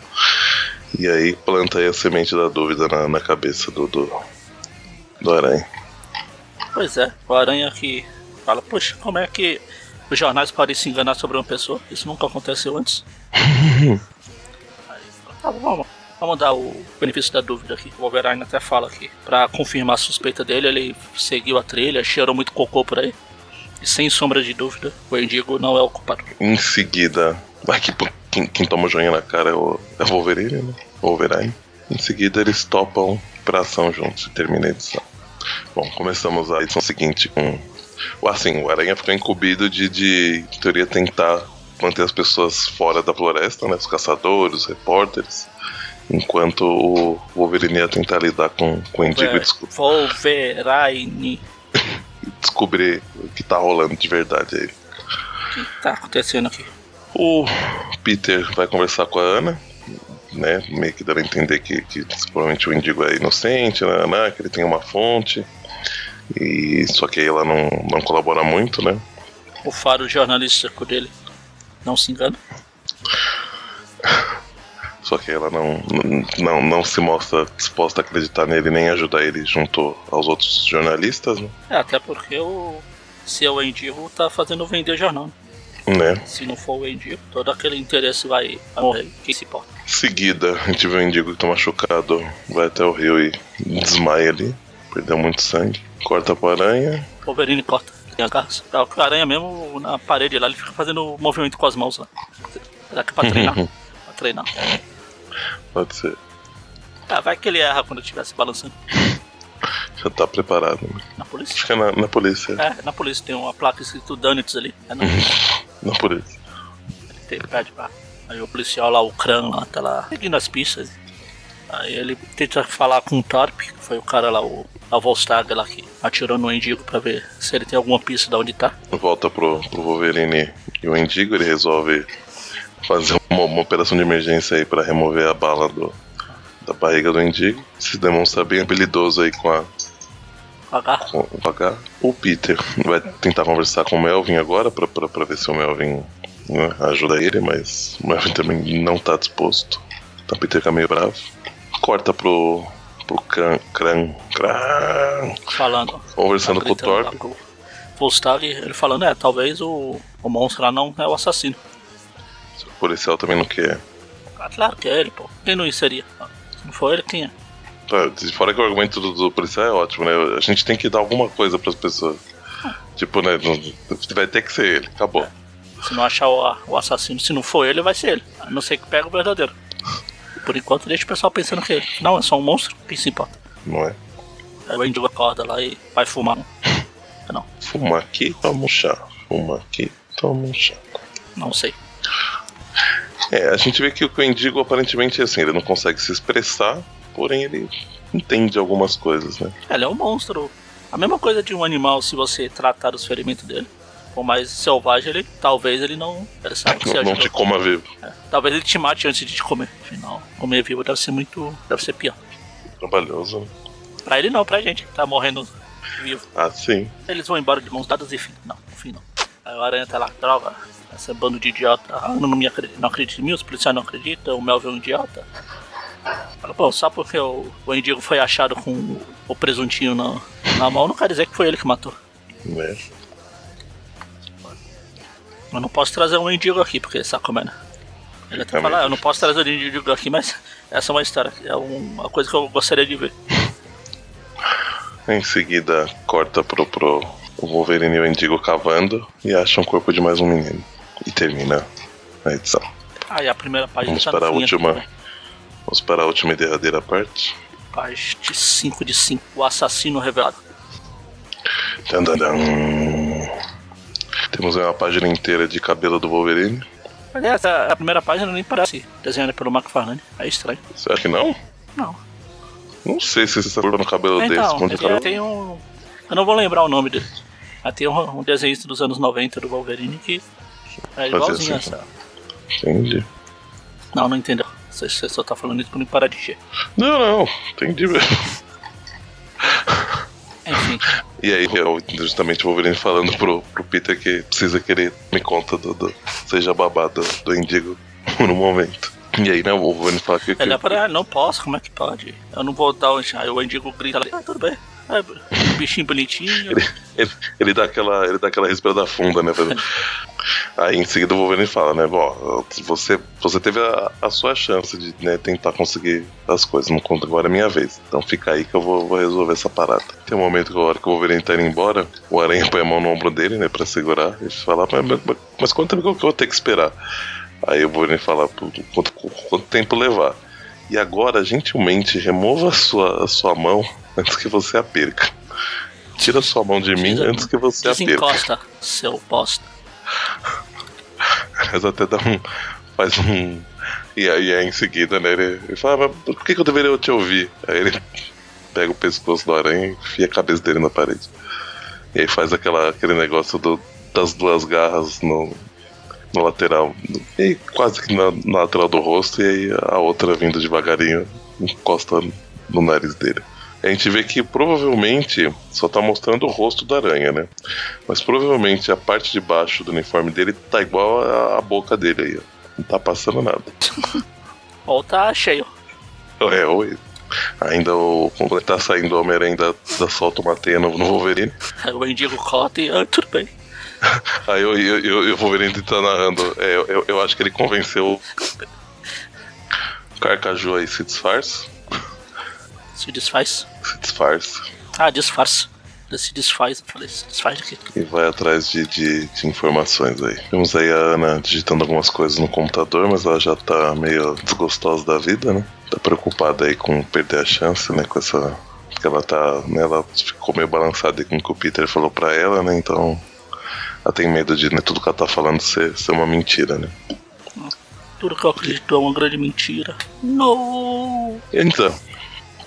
E aí planta aí a semente da dúvida na, na cabeça do, do, do Aranha. Pois é, o Aranha que fala, poxa, como é que os jornais podem se enganar sobre uma pessoa? Isso nunca aconteceu antes. Aí, tá, vamos, vamos dar o benefício da dúvida aqui. O Wolverine até fala aqui. Pra confirmar a suspeita dele, ele seguiu a trilha, cheirou muito cocô por aí. E sem sombra de dúvida, o Indigo não é o culpado. Em seguida, aqui, pô, quem, quem toma joinha na cara é o, é o Wolverine, né? Wolverine. Em seguida, eles topam pra ação juntos e termina a edição. Bom, começamos a edição seguinte com. Assim, o Aranha ficou incumbido de, de, em teoria, tentar manter as pessoas fora da floresta, né? Os caçadores, os repórteres. Enquanto o Wolverine ia tentar lidar com, com o Indigo e discutir. Wolverine. descobrir o que tá rolando de verdade aí. O que tá acontecendo aqui? O Peter vai conversar com a Ana, né? Meio que dando a entender que, que provavelmente o Indigo é inocente, né, né, que ele tem uma fonte. E só que aí ela não, não colabora muito, né? O faro jornalístico dele. Não se engana. Só que ela não, não, não se mostra disposta a acreditar nele nem ajudar ele junto aos outros jornalistas, né? É, até porque o seu Endigo tá fazendo vender jornal. Né? Se não for o Endigo, todo aquele interesse vai, vai morrer. Quem se importa? Seguida, a gente vê o Indigo que tá machucado, vai até o rio e desmaia ali. Perdeu muito sangue. Corta pra aranha. Wolverine corta. Tem a garça. É, o aranha mesmo na parede lá, ele fica fazendo movimento com as mãos lá. Será que é pra treinar? pra treinar. Pode ser. Ah, vai que ele erra quando estiver se balançando. Já tá preparado, né? Na polícia? Acho que é na, na polícia. É, na polícia tem uma placa escrito Donuts ali. É na, Na polícia. ele tem, pede pra. Aí o policial lá, o Kran lá, tá lá seguindo as pistas. Aí ele tenta falar com o Torp, que foi o cara lá, o a Volstag lá que atirou no Endigo pra ver se ele tem alguma pista de onde tá. Volta pro, pro Wolverine e o Indigo, ele resolve fazer uma, uma operação de emergência aí pra remover a bala do, da barriga do Indigo. Se demonstra bem habilidoso aí com a H. com o H. O Peter vai tentar conversar com o Melvin agora pra, pra, pra ver se o Melvin né, ajuda ele, mas o Melvin também não tá disposto. Então o Peter fica meio bravo. Corta pro. pro Kran. Kran. Kran Falando. conversando tá com o lá Thorpe. pro ele falando, é, talvez o, o monstro lá não é o assassino. O policial também não quer. Ah, claro que é ele, pô. Quem não seria? Se não for ele, quem é? Tá, Fora que o argumento do, do policial é ótimo, né? A gente tem que dar alguma coisa pras pessoas. Tipo, né? não- Vai ter que ser ele, acabou. Se não achar o, o assassino, se não for ele, vai ser ele. A não ser que pega o verdadeiro. Por enquanto deixa o pessoal pensando que não, é só um monstro, quem se importa. Não é? Aí o Indigo acorda lá e vai fumar. Não, Fuma aqui, toma um chá. Fuma aqui, toma um chá. não sei. É, a gente vê que o Indigo aparentemente é assim, ele não consegue se expressar, porém ele entende algumas coisas, né? Ele é um monstro. A mesma coisa de um animal se você tratar os ferimentos dele. Por mais selvagem ele, talvez ele não. Ele sabe que Não, não te coma vivo. É, Talvez ele te mate antes de te comer. Afinal, comer vivo deve ser muito. deve ser pior. Trabalhoso. né? Pra ele não, pra gente que tá morrendo vivo. Ah, sim. Eles vão embora de mãos dadas e fim. Não, fim não. Aí o Aranha tá lá, droga. Essa bando de idiota. Ah, não, me acredita, não acredita em mim, os policiais não acreditam, o Melvin é um idiota. Fala, pô, só porque o, o Indigo foi achado com o, presuntinho na, na mão, não quer dizer que foi ele que matou. Né? Eu não posso trazer um Indigo aqui, porque sabe como é, né? Ele até É fala, ah, eu não posso trazer o Indigo aqui, mas essa é uma história, é um- uma coisa que eu gostaria de ver. Em seguida, corta pro, pro o Wolverine e o Indigo cavando e acha um corpo de mais um menino. E termina a edição. Ah, e a primeira página Vamos tá para a última. aqui, né? Vamos para a última e derradeira parte. Parte 5 de 5, o assassino revelado. Tandadam. Temos aí uma página inteira de cabelo do Wolverine. Aliás, a, a primeira página nem parece desenhada pelo McFarlane. É estranho. Acha que não? Não. Não sei se você está no cabelo desse. Então, Onde ele cabelo? tem um. Eu não vou lembrar o nome dele. Mas tem um, um desenhista dos anos 90 do Wolverine que é igualzinho assim. essa. Entendi. Não, não entendeu. Você, você só tá falando isso pra não parar de encher. Não, não. Entendi mesmo. Enfim, E aí, é justamente o Wolverine falando pro, pro Peter que precisa que ele me conta do, do seja babado do Indigo no momento. E aí, né, o Wolverine fala que, que ele é para. Não posso, como é que pode? Eu não vou dar um. Aí o Indigo grita ali, ah, tudo bem. Bichinho bonitinho. ele, ele dá aquela ele dá aquela respirada funda, né? Aí em seguida o Wolverine fala, né? Bom, você, você teve a, a sua chance de né, tentar conseguir as coisas, não conta agora é minha vez. Então fica aí que eu vou, vou resolver essa parada. Tem um momento que a hora que o Wolverine tá indo embora, o Aranha põe a mão no ombro dele, né? Pra segurar, e fala, mas, mas, mas quanto tempo que eu vou ter que esperar? Aí o Wolverine fala, "Pô, quanto, quanto tempo levar? E agora, gentilmente, remova a sua, a sua mão antes que você a perca. Tira sua mão de mim Tira- antes que você a perca. Desencosta, seu bosta. Mas até dá um. faz um. E aí é em seguida, né? Ele, ele fala, mas por que, que eu deveria te ouvir? Aí ele pega o pescoço do aranha e enfia a cabeça dele na parede. E aí faz aquela, aquele negócio do, das duas garras no, no lateral. E quase que na, na lateral do rosto, e aí a outra vindo devagarinho encosta no nariz dele. A gente vê que provavelmente só tá mostrando o rosto da aranha, né? Mas provavelmente a parte de baixo do uniforme dele tá igual a, boca dele aí, ó. Não tá passando nada. Ou tá cheio. É, oi. Ainda o, tá saindo o Homem-Aranha da, da solta uma teia no, no Wolverine. O Indigo cota e ah, tudo bem. Aí eu, eu, eu, eu Wolverine tá narrando. É, eu, eu acho que ele convenceu o Carcaju aí se disfarça. Se desfaz. Se disfarça. Ah, disfarça. Ele se desfaz. Eu falei, se desfaz de quê? E vai atrás de, de, de informações aí. Vemos aí a Ana digitando algumas coisas no computador, mas ela já tá meio desgostosa da vida, né? Tá preocupada aí com perder a chance, né? Com essa. Porque ela tá. Né, ela ficou meio balançada aí com o que o Peter falou pra ela, né? Então. Ela tem medo de né, tudo que ela tá falando ser, ser uma mentira, né? Tudo que eu acredito é uma grande mentira. Não. Então,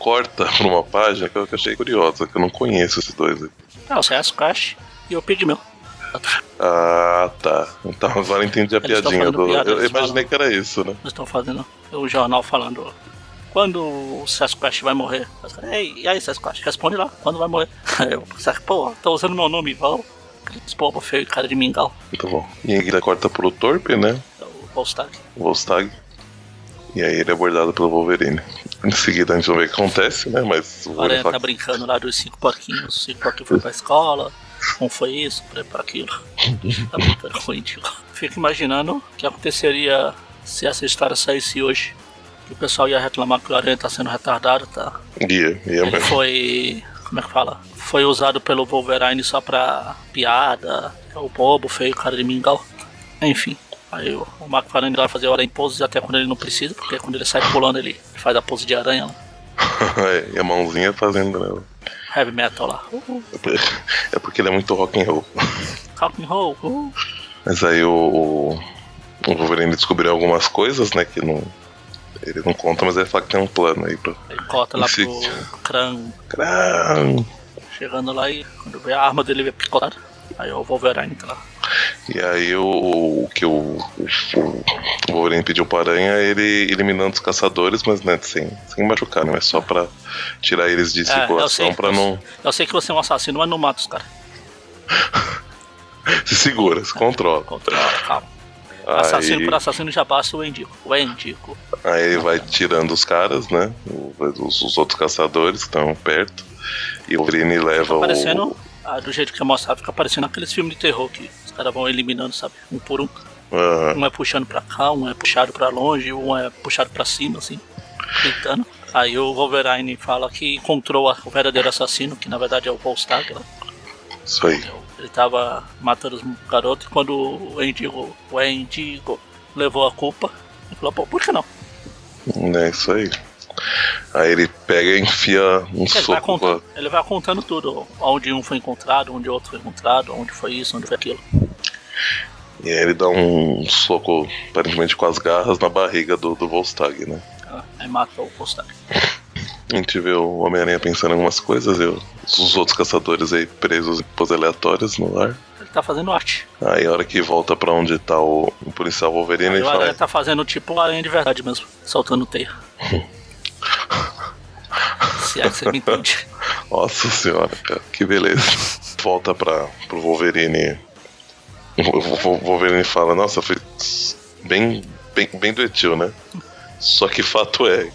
corta pra uma página que eu achei curiosa, que eu não conheço esses dois aí. Ah, o Cash e o Pigmeu. Ah, tá. Então agora entendi a Eles piadinha do. piada, eu imaginei que era isso, né? Eles estão fazendo o jornal falando. Quando o Sasquatch vai morrer? Ei, e aí, Sasquatch? Responde lá, quando vai morrer? Eu, Sasquatch, pô, tô usando meu nome igual. Aqueles bobo feio, cara de mingau. Muito bom. E aí ele corta pro Torpe, né? O Volstag. O Volstag. E aí ele é abordado pelo Wolverine. Em seguida a gente vai ver o que acontece, né? Mas o Aranha tá brincando lá dos cinco porquinhos. Os cinco porquinhos foram pra escola. Um foi isso, outro para aquilo. Tá brincando com o índio. Fico imaginando o que aconteceria se essa história saísse hoje. Que o pessoal ia reclamar que o Aranha tá sendo retardado, tá? ia, ia mesmo. foi. Como é que fala? Foi usado pelo Wolverine só pra piada. É o bobo, feio, cara de mingau. Enfim. Aí o, o McFarlane vai fazer hora em poses até quando ele não precisa, porque quando ele sai pulando ele faz a pose de aranha lá. É, e a mãozinha fazendo, né? Heavy metal lá. É porque ele é muito rock and roll. rock and roll. Mas aí o, o, Wolverine descobriu algumas coisas, né? Que não. Ele não conta, mas ele fala que tem um plano aí pra. Ele corta lá pro Kran Crão! chegando lá e quando vê a arma dele é picotada. Aí o Wolverine tá lá. E aí o, o que o, o, o Wolverine pediu pra aranha é ele eliminando os caçadores, mas né, sem, sem machucar, não é só pra tirar eles de É, circulação eu- não. Eu sei que você é um assassino, mas não mata os caras. Se segura, se controla. Controla, calma. Assassino Aí, por assassino já basta o Endico. O Endico. aí ele vai tirando os caras, né? o- Os, os outros caçadores que estão perto. E o Wolverine leva Fica o. parecendo, ah, do jeito que é mostrado, fica parecendo aqueles filmes de terror que os caras vão eliminando, sabe? Um por um. Aham. Um é puxando pra cá, um é puxado pra longe, um é puxado pra cima, assim, gritando. Aí o Wolverine fala que encontrou o verdadeiro assassino, que na verdade é o Volstagg lá. Isso aí. Ele tava matando os garotos quando o Endigo, o Endigo levou a culpa, ele falou, pô, por que não? É isso aí. Aí ele pega e enfia um Ele vai, soco. contando, com ele vai contando tudo, onde um foi encontrado, onde outro foi encontrado, onde foi isso, onde foi aquilo. E aí ele dá um soco, aparentemente com as garras, na barriga do, do Volstagg, né? Ah, Aí matou o Volstagg. A gente vê o Homem-Aranha pensando em algumas coisas e os outros caçadores aí presos em poses aleatórias no ar. Ele tá fazendo arte. Aí a hora que volta pra onde tá o, o policial Wolverine, Aí ele o Aranha fala. tá fazendo tipo uma aranha de verdade mesmo, soltando teia. Se é que você me entende. Nossa senhora, cara, que beleza. Volta pra, pro Wolverine. O Wolverine fala, nossa, foi bem, bem, bem doentio, né? Só que fato é.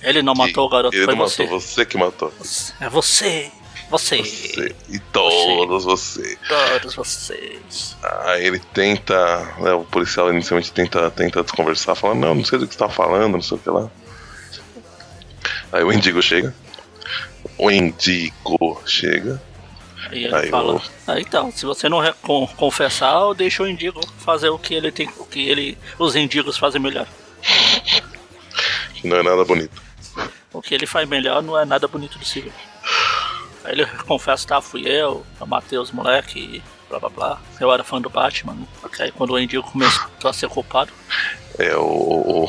Ele não matou o garoto, ele foi não você. matou, você que matou. É você. Você. Você. E todos você. Todos vocês. Aí ele tenta. né, o policial inicialmente tenta, tenta desconversar, fala, não, não sei do que você tá falando, não sei o que lá. Aí o Indigo chega. O Indigo chega. Aí ele Aí fala. o- Ah, então, se você não confessar, eu deixo o Indigo fazer o que ele tem. O que ele. Os indigos fazem melhor. Não é nada bonito. O que ele faz melhor não é nada bonito de ver. Aí ele confessa, tá, fui eu, eu matei os moleque, blá blá blá. Eu era fã do Batman. né? Aí quando o Indigo começou a ser culpado, É o.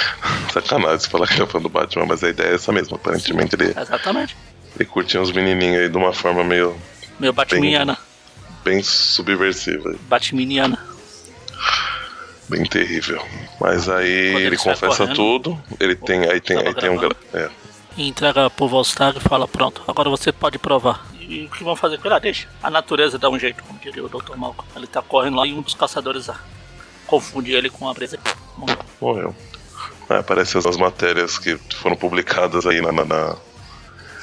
Sacanagem falar que é fã do Batman, mas a ideia é essa mesmo. Aparentemente ele, exatamente. ele curtia uns menininhos aí de uma forma meio Meu Batminiana. Bem subversiva. Batminiana. Bem terrível. Mas aí ele, ele confessa correndo, tudo. Ele tem. Aí tem, aí tem um. É. E entrega pro Volstag e fala: Pronto, agora você pode provar. E o que vão fazer com ele? Ah, deixa. A natureza dá um jeito, como diria o Dr. Malcolm. Ele tá correndo lá e um dos caçadores ah, confunde ele com a brisa. Morreu. É, aparece as, as matérias que foram publicadas aí na, na- na-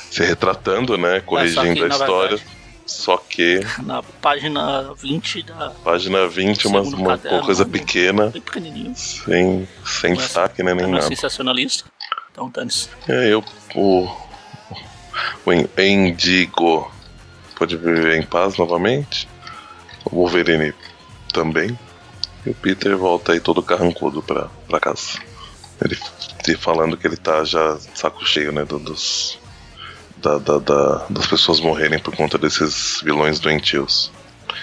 se retratando, né? Corrigindo que, a história. verdade- Só que, Na página 20 da. página 20, uma, uma caderno, coisa né? pequena, Bem pequenininho. sem, sem é- destaque, né? Nem é nada. sensacionalista. Então, dane-se. É, eu, o, o Endigo pode viver em paz novamente. O Wolverine também. E o Peter volta aí todo carrancudo pra, pra casa. Ele te falando que ele tá já saco cheio, né? do- Dos, da, da- da- das pessoas morrerem por conta desses vilões doentios.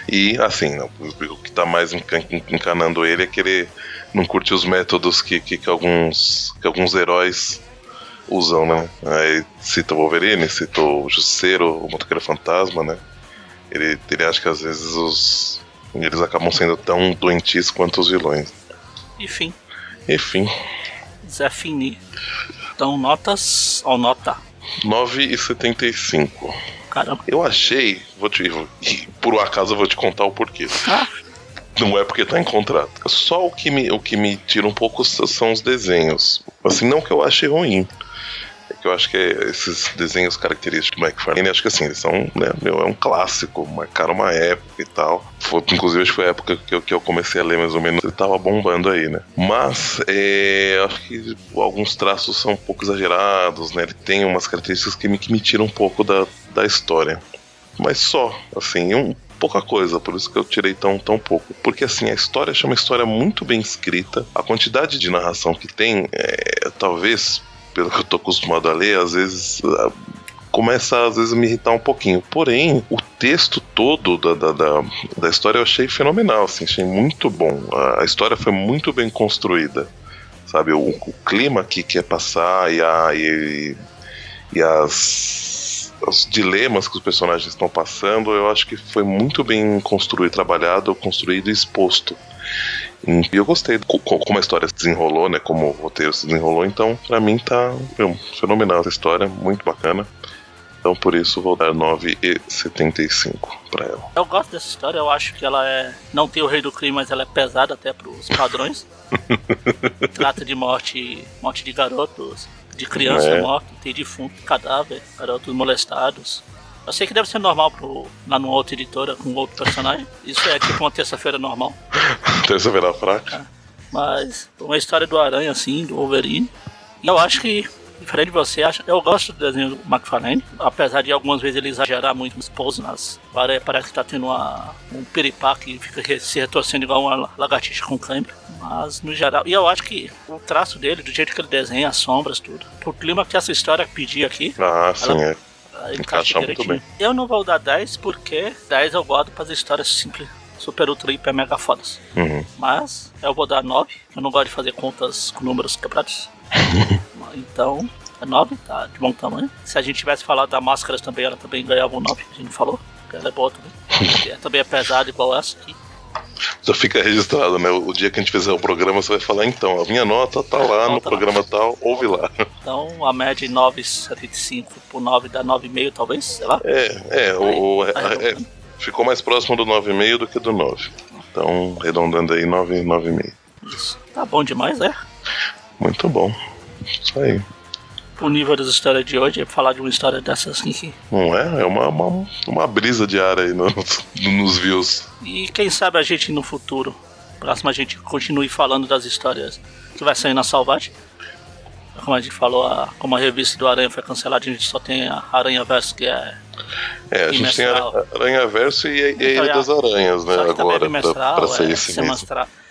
E assim, o que tá mais encan- encanando ele é que ele não curte os métodos que, que, que alguns, que alguns heróis usam, né? Aí cita o Wolverine, cita o Justiceiro, o Motoqueiro Fantasma, né? Ele, ele acha que às vezes os. Eles acabam sendo tão doentios quanto os vilões. Enfim, Enfim, Zé Fini. Então, notas. Ó, nota. 9,75. Caramba. Eu achei, vou te. e Por um acaso eu vou te contar o porquê. Ah, Não é porque tá em contrato. Só o que me, o que me tira um pouco são os desenhos. Assim, não que eu ache ruim. É que eu acho que esses desenhos característicos do McFarlane, acho que assim, eles são, né, meu, é um clássico, marcaram uma época e tal. Foi, inclusive, acho que foi a época que eu, que eu comecei a ler mais ou menos, ele tava bombando aí, né? Mas, é, acho que alguns traços são um pouco exagerados, né? Ele tem umas características que me, que me tiram um pouco da, da história. Mas só, assim, um, pouca coisa, por isso que eu tirei tão, tão pouco. Porque assim, a história é uma história muito bem escrita, a quantidade de narração que tem, é, talvez, pelo que eu tô acostumado a ler, às vezes. ah, Começa às vezes a me irritar um pouquinho. Porém, o texto todo da, da, da, da história eu achei fenomenal, assim, achei muito bom. A, a história foi muito bem construída. Sabe, o, o clima que quer passar e, a, e, e as, os dilemas que os personagens estão passando, eu acho que foi muito bem construído, trabalhado, construído e exposto. E eu gostei como a história se desenrolou, né? Como o roteiro se desenrolou, então pra mim tá meu, fenomenal essa história, muito bacana. Então por isso vou dar 9,75 pra ela. eu gosto dessa história, eu acho que ela é. Não tem o rei do crime, mas ela é pesada até pros padrões. Trata de morte. morte de garotos, de criança É. morta, tem defunto, cadáver, garotos molestados. Eu sei que deve ser normal pro, lá numa outra editora com outro personagem. Isso é tipo uma terça-feira normal. Terça-feira fraca. Mas uma história do Aranha, assim, do Wolverine. E eu acho que, diferente de você, eu gosto do desenho do McFarlane. Apesar de algumas vezes ele exagerar muito nos poses, nas, pare- parece que tá tendo uma, um piripá que fica se retorcendo igual uma lagartixa com câimbra. Mas no geral, e eu acho que o traço dele, do jeito que ele desenha, as sombras, tudo, pro clima que essa história pedia aqui, Ah, sim, Ela- é. Encaixa encaixa muito direitinho. Eu não vou dar 10 porque 10 eu gosto para as histórias simples, super, ultra, hiper, mega fodas. Uhum. Mas eu vou dar 9. Eu não gosto de fazer contas com números quebrados. então, é 9, tá de bom tamanho. Se a gente tivesse falado da máscaras também, ela também ganhava um 9. A gente falou. Ela é boa também. É, também é pesada igual essa aqui. Já fica registrado, né? O dia que a gente fizer o programa, você vai falar, então, a minha nota tá lá no lá. programa tal, ouve lá. Então a média de 9,75 por 9 dá 9,5 talvez, sei lá. É, é, o, é, é, ficou mais próximo do 9,5 do que do 9. Então, arredondando aí, 9, 9,5. Isso. Tá bom demais, é. Muito bom. Isso aí. O nível das histórias de hoje é falar de uma história dessas assim que Não é? É uma, uma, uma brisa de ar aí nos, nos views. E quem sabe a gente no futuro, próximo a gente continue falando das histórias que vai sair na Salvate. Como a gente falou, a, como a revista do Aranha foi cancelada, a gente só tem a Aranha Verso que é. É, a gente tem a. Aranha Verso e a, e a Então, Ilha é das Aranhas, né? é Agora, pra, bimestral, pra sair é, esse mês.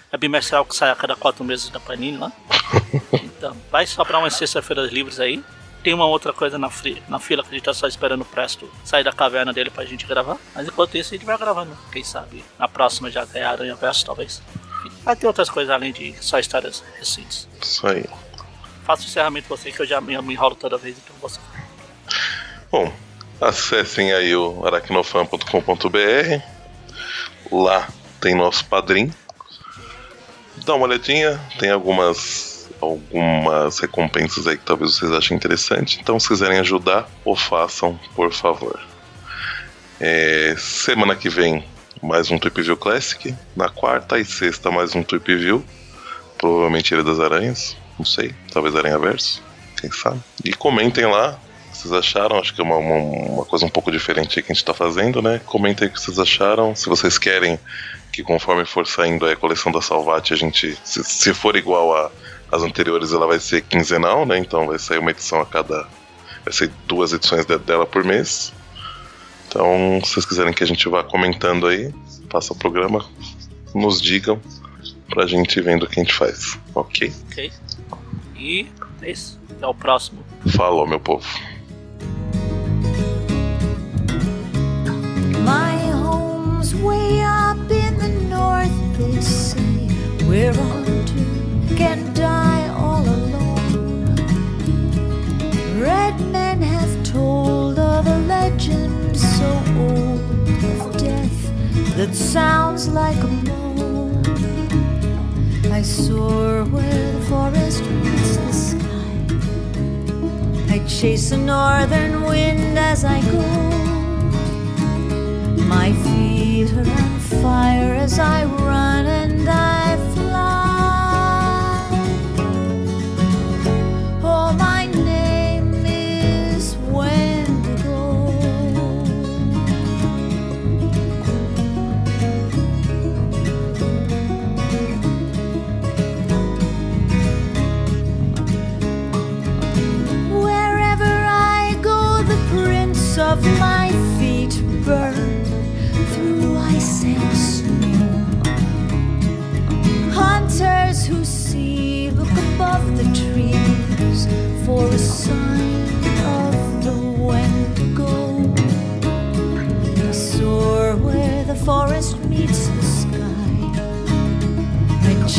Semestral. É bimestral que sai a cada quatro meses da Panini lá. então, vai sobrar umas sexta-feiras livres aí. Tem uma outra coisa na, fri- na fila que a gente tá só esperando o Presto sair da caverna dele pra gente gravar. Mas enquanto isso, a gente vai gravando. Quem sabe na próxima já é Aranha Verso, talvez. Vai ter outras coisas além de só histórias recentes. Isso aí. Faça o encerramento você que eu já me, me enrolo toda vez, então você. Bom, acessem aí o aracnofan.com.br. Lá tem nosso padrinho. Dá uma olhadinha, tem algumas algumas recompensas aí que talvez vocês achem interessante. Então, se quiserem ajudar, o façam, por favor. É, semana que vem, mais um Tweep View Classic. Na quarta e sexta, mais um Tweep View. Provavelmente Ilha das Aranhas. Não sei. Talvez Aranha Verso. Quem sabe? E comentem lá o que vocês acharam. Acho que é uma, uma, uma coisa um pouco diferente que a gente está fazendo, né? Comentem o que vocês acharam. Se vocês querem que conforme for saindo a coleção da Salvati, a gente. Se, se for igual a as anteriores, ela vai ser quinzenal, né? Então vai sair uma edição a cada. Vai ser duas edições dela por mês. Então, se vocês quiserem que a gente vá comentando aí, faça o programa, nos digam pra gente vendo o que a gente faz, ok? Ok. E é isso. Até o próximo. Falou, meu povo. We're on to can die all alone. Red men have told of a legend so old of death that sounds like a moan. I soar where the forest meets the sky. I chase a northern wind as I go.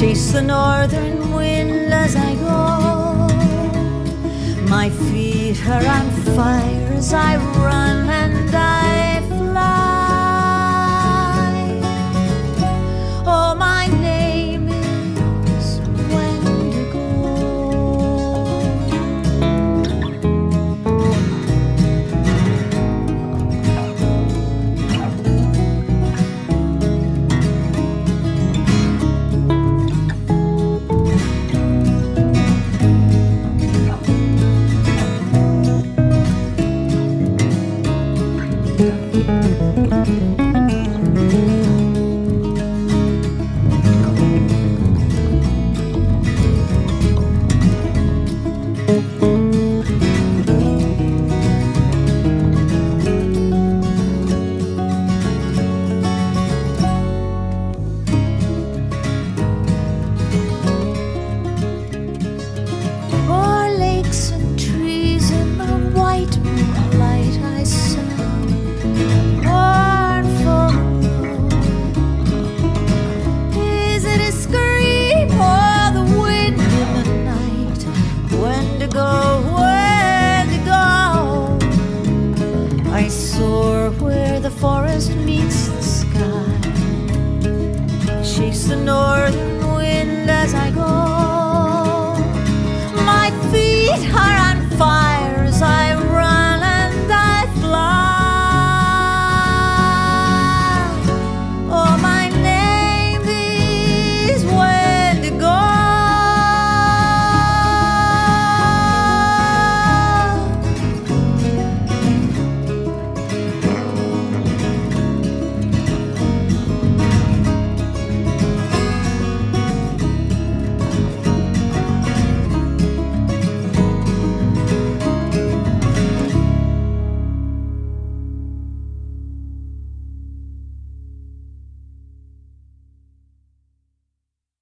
Chase the northern wind as I go. My feet are on fire as I run